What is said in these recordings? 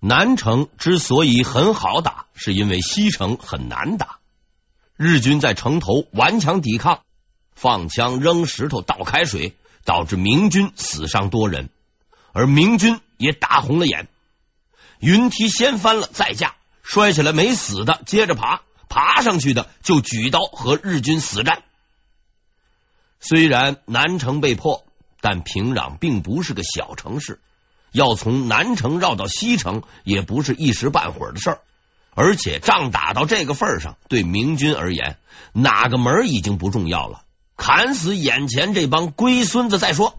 南城之所以很好打，是因为西城很难打。日军在城头顽强抵抗，放枪、扔石头、倒开水，导致明军死伤多人，而明军也打红了眼。云梯掀翻了再架，摔下来没死的接着爬，爬上去的就举刀和日军死战。虽然南城被破，但平壤并不是个小城市。要从南城绕到西城，也不是一时半会儿的事儿。而且仗打到这个份上，对明军而言，哪个门已经不重要了，砍死眼前这帮龟孙子再说。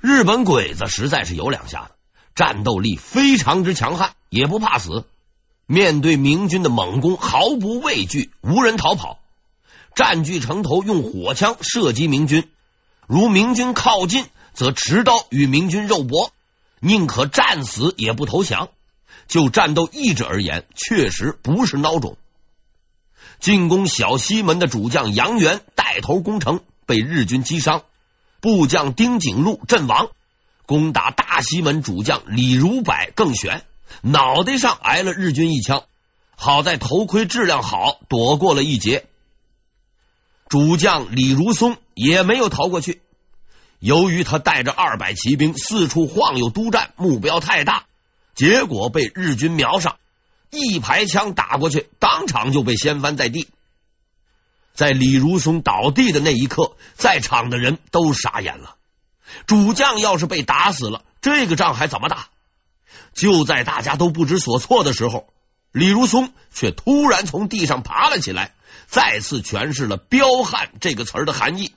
日本鬼子实在是有两下子，战斗力非常之强悍，也不怕死。面对明军的猛攻，毫不畏惧，无人逃跑，占据城头，用火枪射击明军。如明军靠近，则持刀与明军肉搏。宁可战死也不投降。就战斗意志而言，确实不是孬种。进攻小西门的主将杨元带头攻城，被日军击伤；部将丁景禄阵亡。攻打大西门主将李如柏更悬，脑袋上挨了日军一枪，好在头盔质量好，躲过了一劫。主将李如松也没有逃过去。由于他带着二百骑兵四处晃悠督战，目标太大，结果被日军瞄上，一排枪打过去，当场就被掀翻在地。在李如松倒地的那一刻，在场的人都傻眼了。主将要是被打死了，这个仗还怎么打？就在大家都不知所措的时候，李如松却突然从地上爬了起来，再次诠释了“彪悍”这个词儿的含义。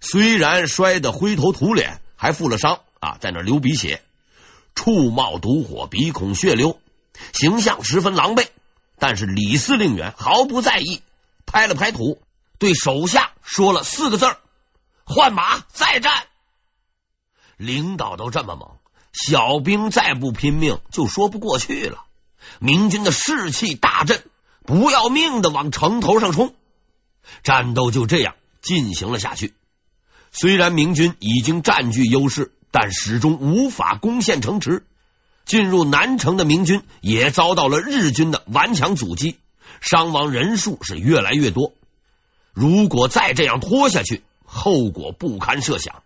虽然摔得灰头土脸，还负了伤啊，在那流鼻血，触冒毒火，鼻孔血流，形象十分狼狈。但是李司令员毫不在意，拍了拍土，对手下说了四个字：“换马，再战。”领导都这么猛，小兵再不拼命就说不过去了。明军的士气大振，不要命的往城头上冲，战斗就这样进行了下去。虽然明军已经占据优势，但始终无法攻陷城池。进入南城的明军也遭到了日军的顽强阻击，伤亡人数是越来越多。如果再这样拖下去，后果不堪设想。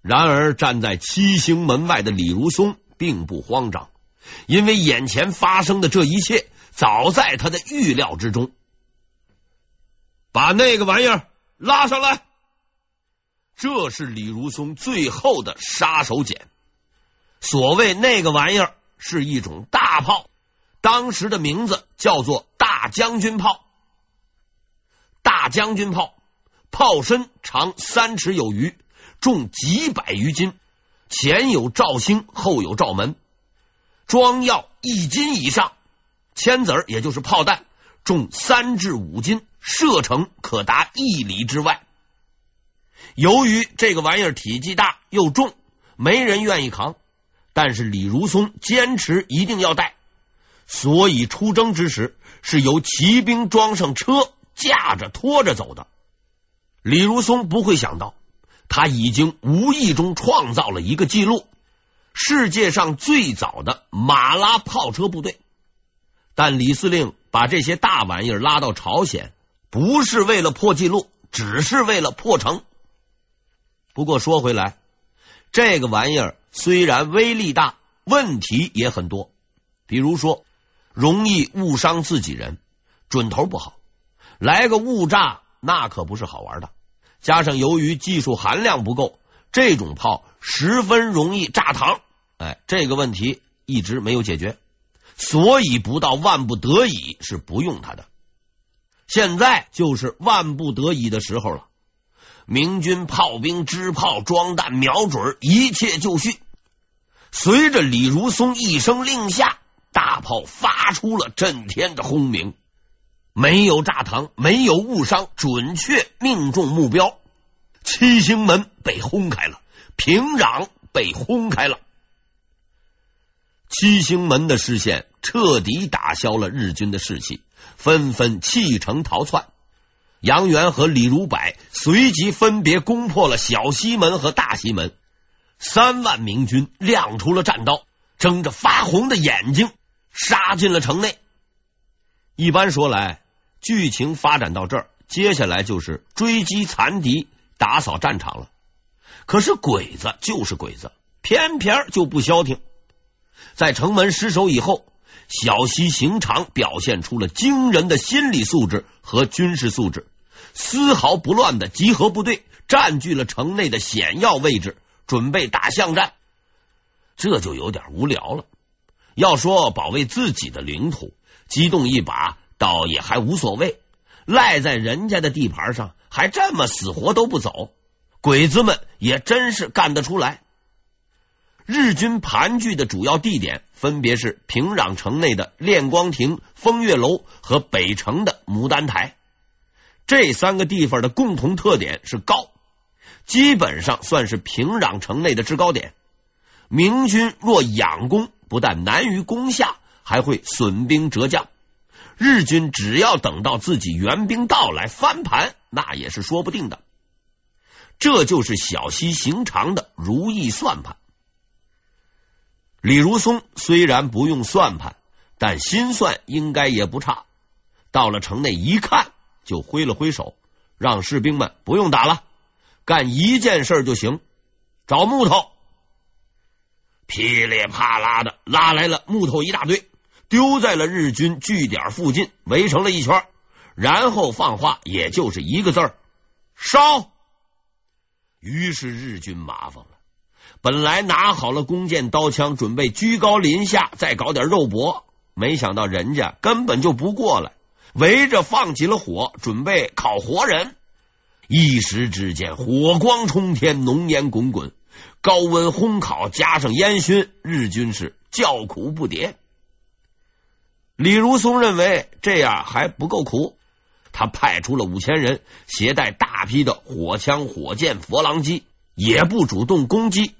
然而，站在七星门外的李如松并不慌张，因为眼前发生的这一切早在他的预料之中。把那个玩意儿拉上来。这是李如松最后的杀手锏。所谓那个玩意儿是一种大炮，当时的名字叫做大将军炮。大将军炮炮身长三尺有余，重几百余斤，前有罩星，后有罩门，装药一斤以上，铅子儿也就是炮弹重三至五斤，射程可达一里之外。由于这个玩意儿体积大又重，没人愿意扛。但是李如松坚持一定要带，所以出征之时是由骑兵装上车，架着拖着走的。李如松不会想到，他已经无意中创造了一个记录：世界上最早的马拉炮车部队。但李司令把这些大玩意儿拉到朝鲜，不是为了破纪录，只是为了破城。不过说回来，这个玩意儿虽然威力大，问题也很多。比如说，容易误伤自己人，准头不好，来个误炸，那可不是好玩的。加上由于技术含量不够，这种炮十分容易炸膛。哎，这个问题一直没有解决，所以不到万不得已是不用它的。现在就是万不得已的时候了。明军炮兵支炮装弹瞄准，一切就绪。随着李如松一声令下，大炮发出了震天的轰鸣，没有炸膛，没有误伤，准确命中目标。七星门被轰开了，平壤被轰开了。七星门的失陷彻底打消了日军的士气，纷纷弃城逃窜。杨元和李如柏随即分别攻破了小西门和大西门，三万明军亮出了战刀，睁着发红的眼睛杀进了城内。一般说来，剧情发展到这儿，接下来就是追击残敌、打扫战场了。可是鬼子就是鬼子，偏偏就不消停。在城门失守以后，小西行长表现出了惊人的心理素质和军事素质，丝毫不乱的集合部队，占据了城内的险要位置，准备打巷战。这就有点无聊了。要说保卫自己的领土，激动一把倒也还无所谓，赖在人家的地盘上，还这么死活都不走，鬼子们也真是干得出来。日军盘踞的主要地点分别是平壤城内的练光亭、风月楼和北城的牡丹台。这三个地方的共同特点是高，基本上算是平壤城内的制高点。明军若仰攻，不但难于攻下，还会损兵折将。日军只要等到自己援兵到来翻盘，那也是说不定的。这就是小西行长的如意算盘。李如松虽然不用算盘，但心算应该也不差。到了城内一看，就挥了挥手，让士兵们不用打了，干一件事就行：找木头。噼里啪啦的拉来了木头一大堆，丢在了日军据点附近，围成了一圈，然后放话，也就是一个字儿：烧。于是日军麻烦了。本来拿好了弓箭刀枪，准备居高临下再搞点肉搏，没想到人家根本就不过来，围着放起了火，准备烤活人。一时之间，火光冲天，浓烟滚滚，高温烘烤加上烟熏，日军是叫苦不迭。李如松认为这样还不够苦，他派出了五千人，携带大批的火枪、火箭、佛郎机，也不主动攻击。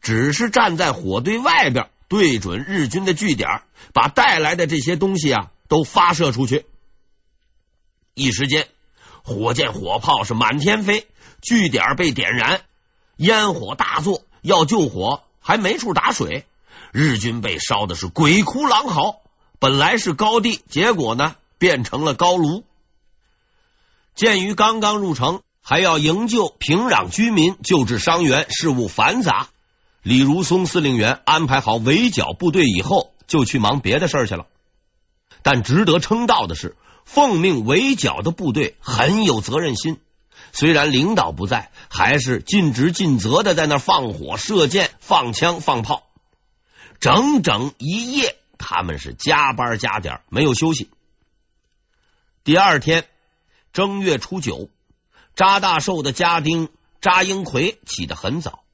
只是站在火堆外边，对准日军的据点，把带来的这些东西啊都发射出去。一时间，火箭火炮是满天飞，据点被点燃，烟火大作。要救火还没处打水，日军被烧的是鬼哭狼嚎。本来是高地，结果呢变成了高炉。鉴于刚刚入城，还要营救平壤居民、救治伤员，事务繁杂。李如松司令员安排好围剿部队以后，就去忙别的事儿去了。但值得称道的是，奉命围剿的部队很有责任心。虽然领导不在，还是尽职尽责的在那放火、射箭、放枪、放炮，整整一夜，他们是加班加点，没有休息。第二天正月初九，扎大寿的家丁扎英奎起得很早。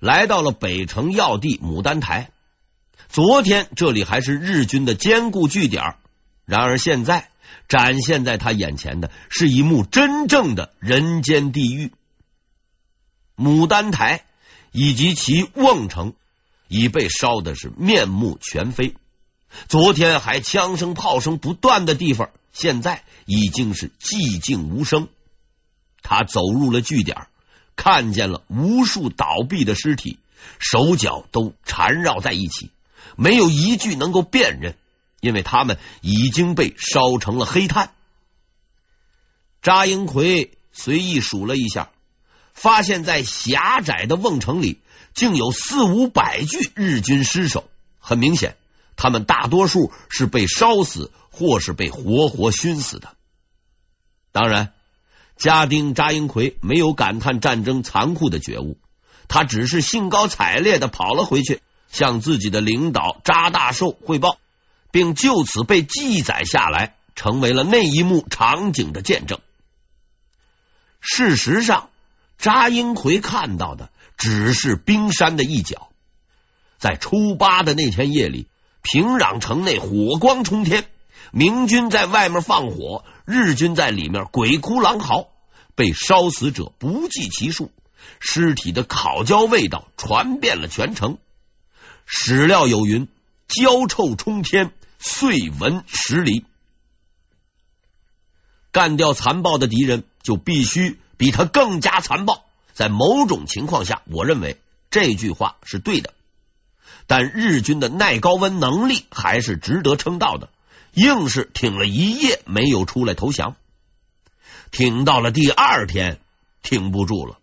来到了北城要地牡丹台。昨天这里还是日军的坚固据点，然而现在展现在他眼前的是一幕真正的人间地狱。牡丹台以及其瓮城已被烧的是面目全非。昨天还枪声炮声不断的地方，现在已经是寂静无声。他走入了据点。看见了无数倒毙的尸体，手脚都缠绕在一起，没有一具能够辨认，因为他们已经被烧成了黑炭。扎英奎随意数了一下，发现在狭窄的瓮城里，竟有四五百具日军尸首。很明显，他们大多数是被烧死，或是被活活熏死的。当然。家丁扎英奎没有感叹战争残酷的觉悟，他只是兴高采烈的跑了回去，向自己的领导扎大寿汇报，并就此被记载下来，成为了那一幕场景的见证。事实上，扎英奎看到的只是冰山的一角。在初八的那天夜里，平壤城内火光冲天。明军在外面放火，日军在里面鬼哭狼嚎，被烧死者不计其数，尸体的烤焦味道传遍了全城。史料有云：“焦臭冲天，碎闻十里。”干掉残暴的敌人，就必须比他更加残暴。在某种情况下，我认为这句话是对的。但日军的耐高温能力还是值得称道的，硬是挺了一夜没有出来投降。挺到了第二天，挺不住了，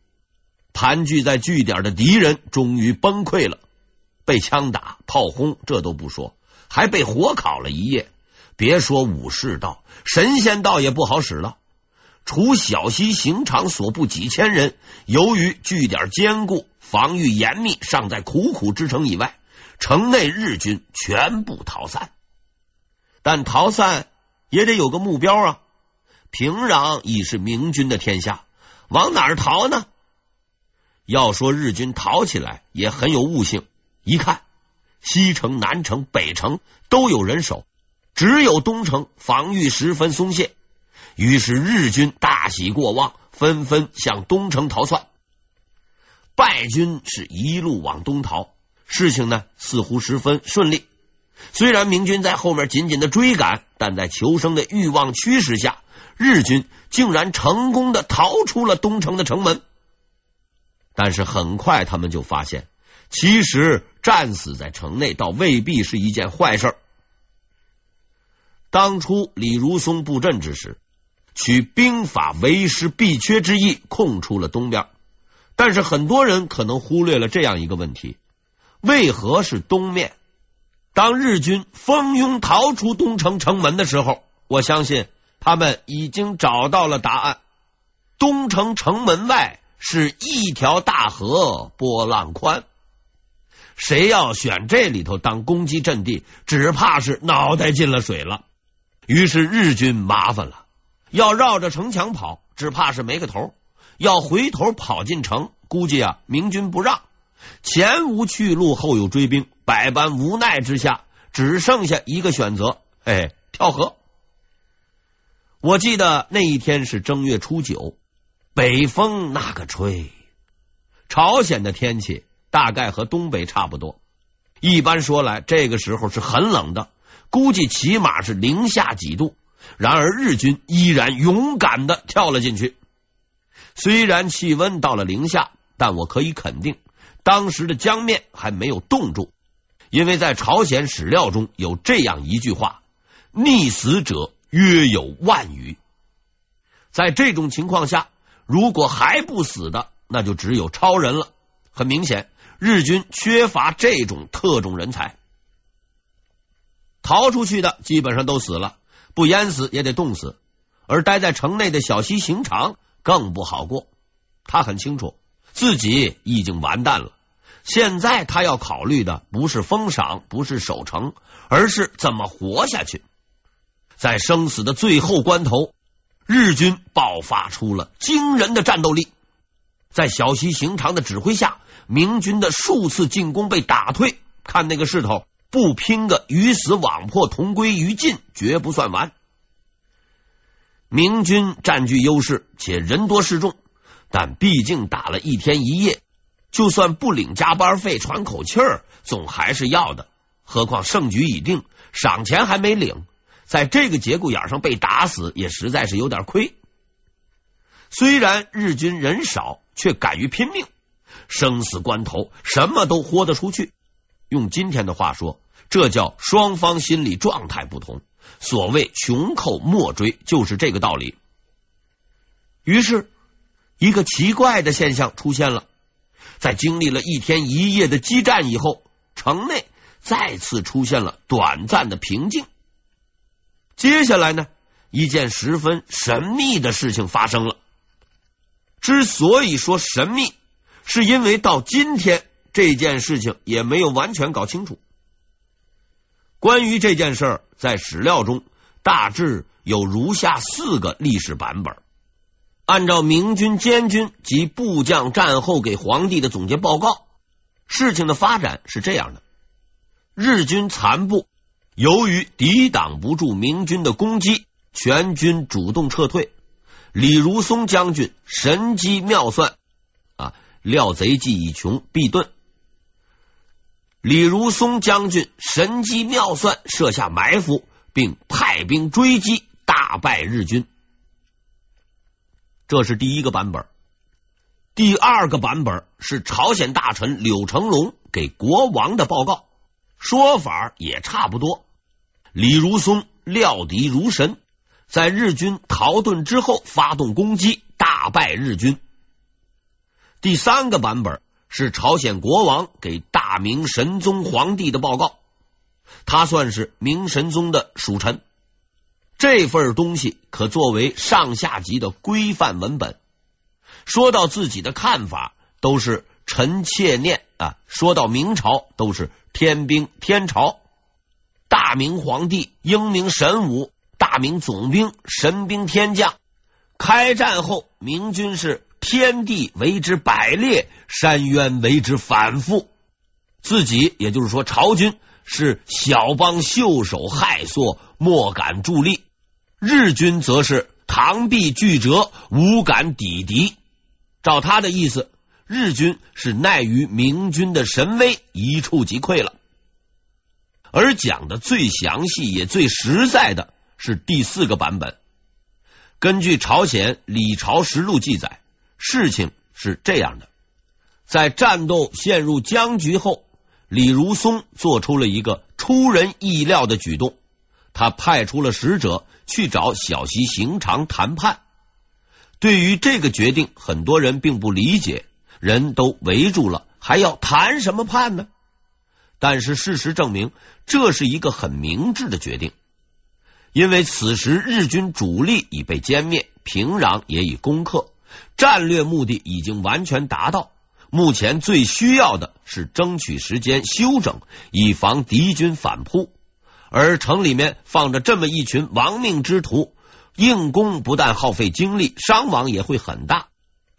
盘踞在据点的敌人终于崩溃了，被枪打、炮轰，这都不说，还被火烤了一夜。别说武士道，神仙道也不好使了。除小西刑场所部几千人，由于据点坚固、防御严密，尚在苦苦支撑以外，城内日军全部逃散。但逃散也得有个目标啊！平壤已是明军的天下，往哪儿逃呢？要说日军逃起来也很有悟性，一看西城、南城、北城都有人守。只有东城防御十分松懈，于是日军大喜过望，纷纷向东城逃窜。败军是一路往东逃，事情呢似乎十分顺利。虽然明军在后面紧紧的追赶，但在求生的欲望驱使下，日军竟然成功的逃出了东城的城门。但是很快他们就发现，其实战死在城内倒未必是一件坏事。当初李如松布阵之时，取兵法为师必缺之意，空出了东边。但是很多人可能忽略了这样一个问题：为何是东面？当日军蜂拥逃出东城城门的时候，我相信他们已经找到了答案。东城城门外是一条大河，波浪宽。谁要选这里头当攻击阵地，只怕是脑袋进了水了。于是日军麻烦了，要绕着城墙跑，只怕是没个头；要回头跑进城，估计啊，明军不让，前无去路，后有追兵，百般无奈之下，只剩下一个选择：哎，跳河。我记得那一天是正月初九，北风那个吹，朝鲜的天气大概和东北差不多。一般说来，这个时候是很冷的。估计起码是零下几度，然而日军依然勇敢的跳了进去。虽然气温到了零下，但我可以肯定，当时的江面还没有冻住，因为在朝鲜史料中有这样一句话：“溺死者约有万余。”在这种情况下，如果还不死的，那就只有超人了。很明显，日军缺乏这种特种人才。逃出去的基本上都死了，不淹死也得冻死。而待在城内的小西行长更不好过，他很清楚自己已经完蛋了。现在他要考虑的不是封赏，不是守城，而是怎么活下去。在生死的最后关头，日军爆发出了惊人的战斗力。在小西行长的指挥下，明军的数次进攻被打退。看那个势头。不拼个鱼死网破、同归于尽，绝不算完。明军占据优势，且人多势众，但毕竟打了一天一夜，就算不领加班费、喘口气儿，总还是要的。何况胜局已定，赏钱还没领，在这个节骨眼上被打死，也实在是有点亏。虽然日军人少，却敢于拼命，生死关头，什么都豁得出去。用今天的话说，这叫双方心理状态不同。所谓穷寇莫追，就是这个道理。于是，一个奇怪的现象出现了：在经历了一天一夜的激战以后，城内再次出现了短暂的平静。接下来呢，一件十分神秘的事情发生了。之所以说神秘，是因为到今天。这件事情也没有完全搞清楚。关于这件事儿，在史料中大致有如下四个历史版本。按照明军监军及部将战后给皇帝的总结报告，事情的发展是这样的：日军残部由于抵挡不住明军的攻击，全军主动撤退。李如松将军神机妙算，料贼计已穷，必遁。李如松将军神机妙算，设下埋伏，并派兵追击，大败日军。这是第一个版本。第二个版本是朝鲜大臣柳成龙给国王的报告，说法也差不多。李如松料敌如神，在日军逃遁之后发动攻击，大败日军。第三个版本是朝鲜国王给大明神宗皇帝的报告，他算是明神宗的属臣。这份东西可作为上下级的规范文本。说到自己的看法，都是臣妾念啊；说到明朝，都是天兵天朝。大明皇帝英明神武，大明总兵神兵天将。开战后，明军是天地为之百裂，山渊为之反复。自己也就是说，朝军是小邦袖手害索，莫敢助力；日军则是螳臂拒折，无敢抵敌。照他的意思，日军是奈于明军的神威，一触即溃了。而讲的最详细也最实在的是第四个版本。根据朝鲜李朝实录记载，事情是这样的：在战斗陷入僵局后，李如松做出了一个出人意料的举动，他派出了使者去找小西行长谈判。对于这个决定，很多人并不理解，人都围住了，还要谈什么判呢？但是事实证明，这是一个很明智的决定，因为此时日军主力已被歼灭，平壤也已攻克，战略目的已经完全达到。目前最需要的是争取时间休整，以防敌军反扑。而城里面放着这么一群亡命之徒。硬攻不但耗费精力，伤亡也会很大，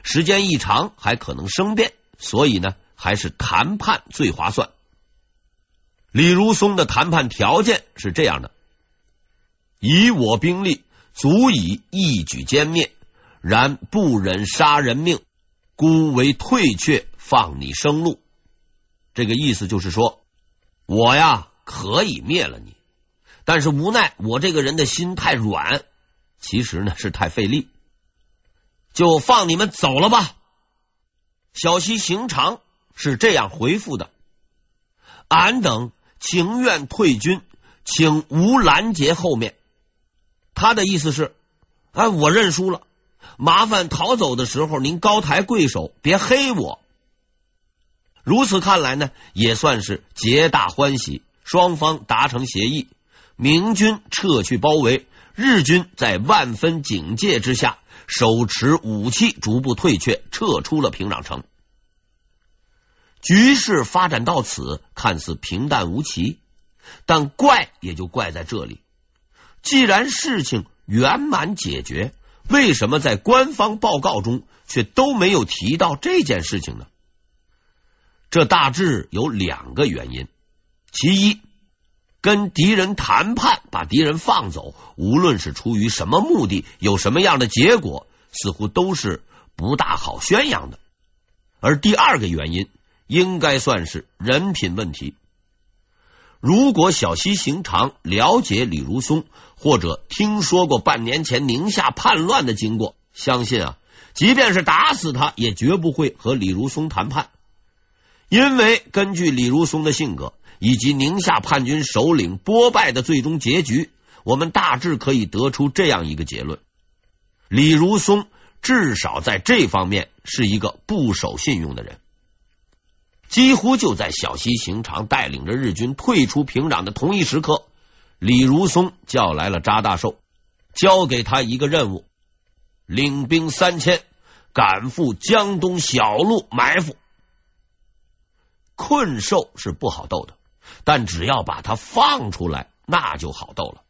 时间一长还可能生变，所以呢，还是谈判最划算。李如松的谈判条件是这样的：以我兵力足以一举歼灭，然不忍杀人命，孤为退却，放你生路。这个意思就是说，我呀可以灭了你，但是无奈我这个人的心太软。其实呢是太费力，就放你们走了吧。小西行长是这样回复的：“俺等情愿退军，请无拦截后面。”他的意思是：“哎，我认输了，麻烦逃走的时候您高抬贵手，别黑我。”如此看来呢，也算是皆大欢喜，双方达成协议，明军撤去包围。日军在万分警戒之下，手持武器，逐步退却，撤出了平壤城。局势发展到此，看似平淡无奇，但怪也就怪在这里。既然事情圆满解决，为什么在官方报告中却都没有提到这件事情呢？这大致有两个原因，其一。跟敌人谈判，把敌人放走，无论是出于什么目的，有什么样的结果，似乎都是不大好宣扬的。而第二个原因，应该算是人品问题。如果小西行长了解李如松，或者听说过半年前宁夏叛乱的经过，相信啊，即便是打死他，也绝不会和李如松谈判，因为根据李如松的性格。以及宁夏叛军首领波败的最终结局，我们大致可以得出这样一个结论：李如松至少在这方面是一个不守信用的人。几乎就在小西行长带领着日军退出平壤的同一时刻，李如松叫来了查大寿，交给他一个任务：领兵三千，赶赴江东小路埋伏。困兽是不好斗的。但只要把他放出来，那就好斗了。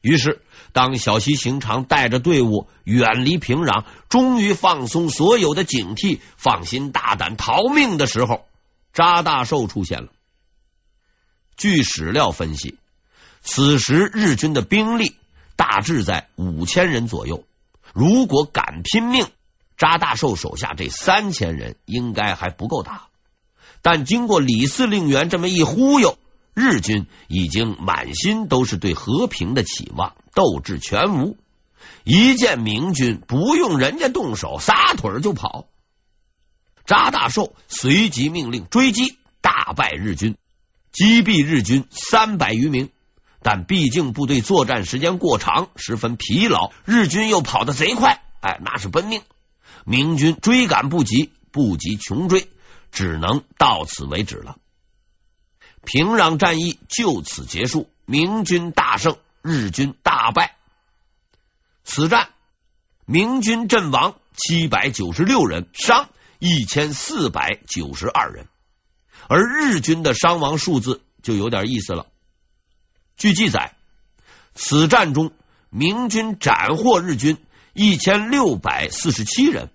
于是，当小西行长带着队伍远离平壤，终于放松所有的警惕，放心大胆逃命的时候，扎大寿出现了。据史料分析，此时日军的兵力大致在五千人左右。如果敢拼命，扎大寿手下这三千人应该还不够打。但经过李司令员这么一忽悠，日军已经满心都是对和平的期望，斗志全无。一见明军，不用人家动手，撒腿就跑。扎大寿随即命令追击，大败日军，击毙日军三百余名。但毕竟部队作战时间过长，十分疲劳，日军又跑得贼快，哎，那是奔命。明军追赶不及，不及穷追，只能到此为止了。平壤战役就此结束，明军大胜，日军大败。此战，明军阵亡七百九十六人，伤一千四百九十二人，而日军的伤亡数字就有点意思了。据记载，此战中明军斩获日军一千六百四十七人，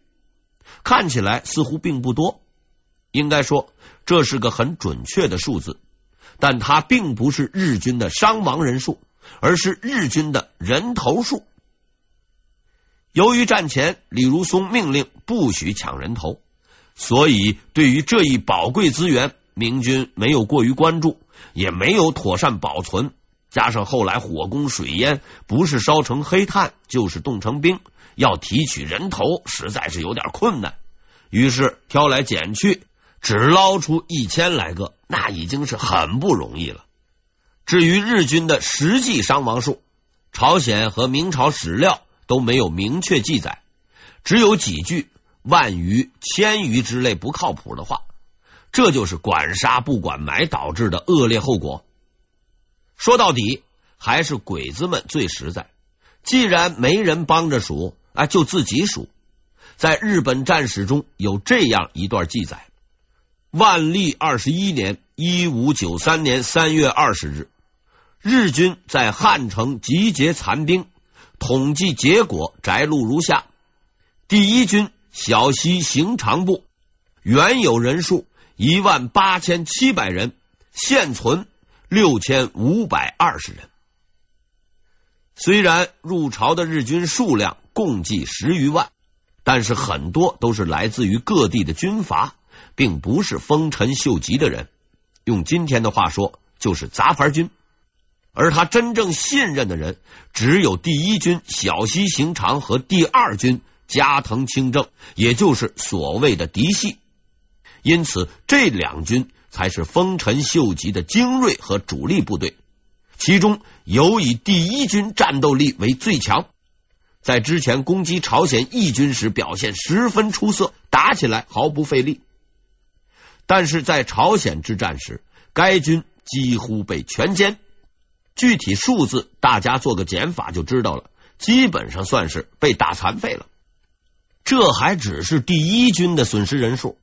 看起来似乎并不多。应该说，这是个很准确的数字，但它并不是日军的伤亡人数，而是日军的人头数。由于战前李如松命令不许抢人头，所以对于这一宝贵资源，明军没有过于关注，也没有妥善保存。加上后来火攻水淹，不是烧成黑炭，就是冻成冰，要提取人头实在是有点困难。于是挑来拣去，只捞出一千来个，那已经是很不容易了。至于日军的实际伤亡数，朝鲜和明朝史料都没有明确记载，只有几句万余、千余之类不靠谱的话。这就是管杀不管埋导致的恶劣后果。说到底，还是鬼子们最实在。既然没人帮着数，啊，就自己数。在日本战史中有这样一段记载：万历二十一年（一五九三年）三月二十日，日军在汉城集结残兵，统计结果摘录如下：第一军小西行长部原有人数一万八千七百人，现存。六千五百二十人。虽然入朝的日军数量共计十余万，但是很多都是来自于各地的军阀，并不是丰臣秀吉的人。用今天的话说，就是杂牌军。而他真正信任的人，只有第一军小西行长和第二军加藤清正，也就是所谓的嫡系。因此，这两军。才是丰臣秀吉的精锐和主力部队，其中尤以第一军战斗力为最强，在之前攻击朝鲜义军时表现十分出色，打起来毫不费力。但是在朝鲜之战时，该军几乎被全歼，具体数字大家做个减法就知道了，基本上算是被打残废了。这还只是第一军的损失人数。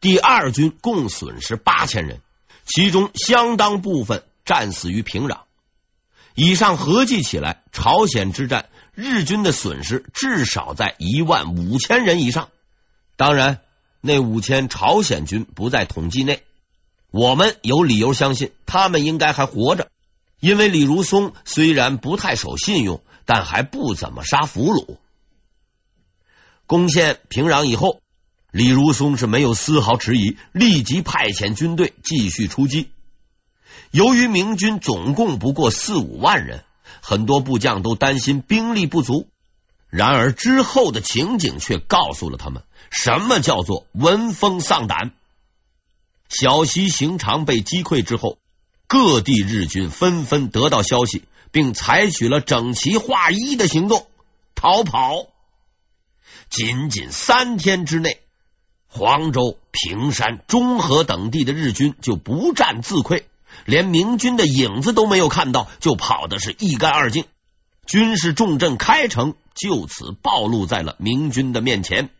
第二军共损失八千人，其中相当部分战死于平壤。以上合计起来，朝鲜之战日军的损失至少在一万五千人以上。当然，那五千朝鲜军不在统计内。我们有理由相信他们应该还活着，因为李如松虽然不太守信用，但还不怎么杀俘虏。攻陷平壤以后。李如松是没有丝毫迟疑，立即派遣军队继续出击。由于明军总共不过四五万人，很多部将都担心兵力不足。然而之后的情景却告诉了他们，什么叫做闻风丧胆。小西行长被击溃之后，各地日军纷纷得到消息，并采取了整齐划一的行动，逃跑。仅仅三天之内。黄州、平山、中和等地的日军就不战自溃，连明军的影子都没有看到，就跑的是一干二净。军事重镇开城就此暴露在了明军的面前。